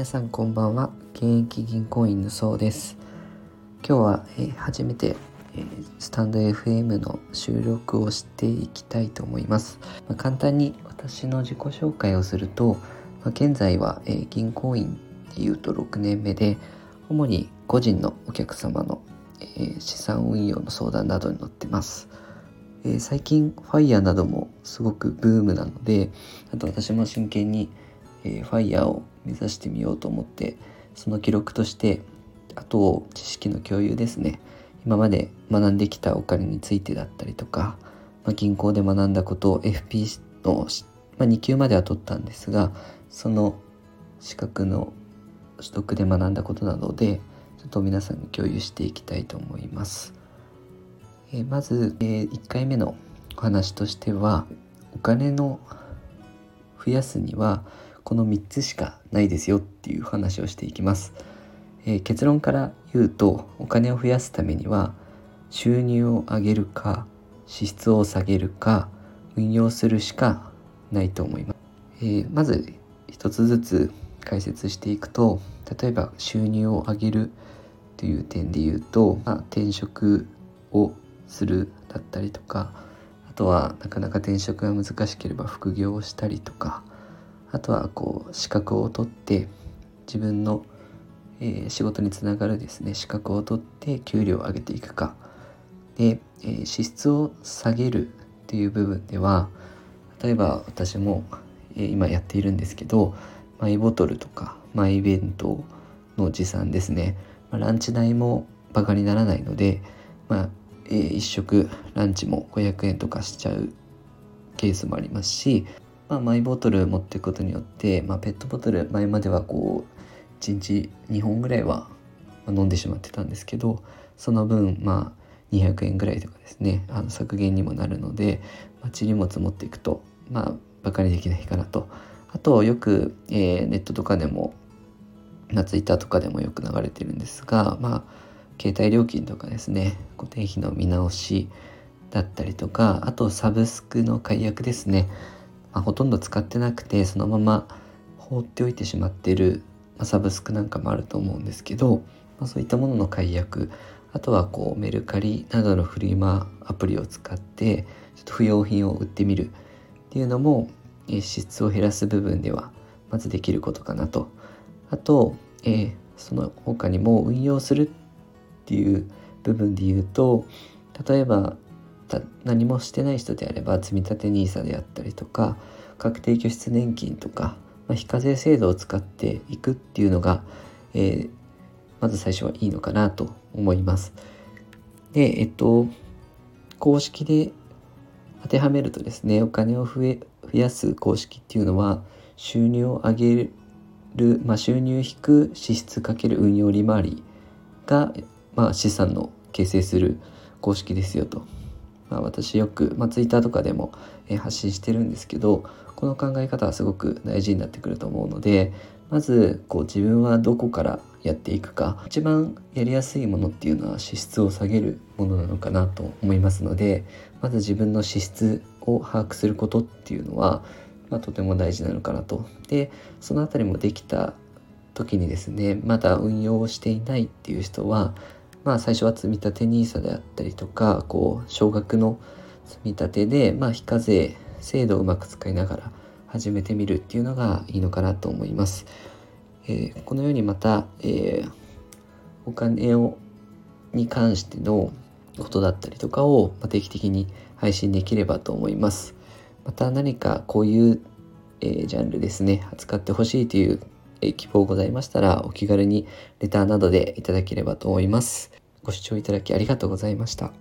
皆さんこんばんは。現役銀行員のそうです。今日は、えー、初めて、えー、スタンド FM の収録をしていきたいと思います、まあ、簡単に私の自己紹介をすると、まあ、現在は、えー、銀行員でいうと6年目で主に個人のお客様の、え資産運用の相談などに乗ってます。え、最近 FIRE などもすごくブームなのであと私も真剣に、えー、FIRE を目指してみようと思ってその記録としてあと知識の共有ですね今まで学んできたお金についてだったりとか、まあ、銀行で学んだことを FP の、まあ、2級までは取ったんですがその資格の取得で学んだことなどでちょっと皆さんに共有していきたいと思います。えー、まず、えー、1回目のお話としてはお金の増やすにはこの3つしかないですよっていう話をしていきます、えー、結論から言うとお金を増やすためには収入を上げるか支出を下げるか運用するしかないと思います、えー、まず一つずつ解説していくと例えば収入を上げるという点で言うと、まあ、転職をするだったりとかあとはなかなか転職が難しければ副業をしたりとかあとはこう資格を取って自分の、え、仕事につながるですね資格を取って給料を上げていくか。で、え、支出を下げるっていう部分では例えば私も、え、今やっているんですけどマイボトルとかマイ弁当の持参ですね、ま、ランチ代もバカにならないので、まあ、え、1食ランチも500円とかしちゃうケースもありますし、まあ、マイボトル持っていくことによって、まあ、ペットボトル前まではこう1日2本ぐらいは飲んでしまってたんですけどその分まあ200円ぐらいとかですねあの削減にもなるので、まあ、塵物持っていくとまあバカにできないかなと。あとよく、えー、ネットとかでも、まあ、ツイッターとかでもよく流れてるんですがまあ携帯料金とかですね固定費の見直しだったりとかあとサブスクの解約ですね、まあ、ほとんど使ってなくてそのまま放っておいてしまってる、まあ、サブスクなんかもあると思うんですけど、まあ、そういったものの解約あとはこうメルカリなどのフリマアプリを使ってちょっと不要品を売ってみるっていうのも支出を減らす部分ではまずできることかなと。あと、えー、その他にも運用するっていう部分で言うと例えばた何もしてない人であれば積立 NISA であったりとか確定拠出年金とか、まあ、非課税制度を使っていくっていうのが、えー、まず最初はいいのかなと思います。で、えっと、公式で当てはめるとですね、お金を増え増やす公式っていうのは、収入を上げる、まあ、収入引く支出かける運用利回りが、まあ、資産の形成する公式ですよと。まあ、私よく、まあ、Twitter とかでも、え、発信してるんですけどこの考え方はすごく大事になってくると思うのでまずこう自分はどこからやっていくか一番やりやすいものっていうのは支出を下げるものなのかなと思いますのでまず自分の支出を把握することっていうのは、まあ、とても大事なのかなと。でその辺りもできた時にですねまだ運用をしていないっていう人はまあ最初は積立 NISA であったりとか、こう、少額の積み立てで、まあ非課税制度をうまく使いながら始めてみるっていうのがいいのかなと思います。えー、このようにまた、えー、お金をに関してのことだったりとかを定期的に配信できればと思います。また何かこういう、えー、ジャンルですね、扱ってほしいという希望ございましたらお気軽にレターなどでいただければと思います。ご視聴いただきありがとうございました。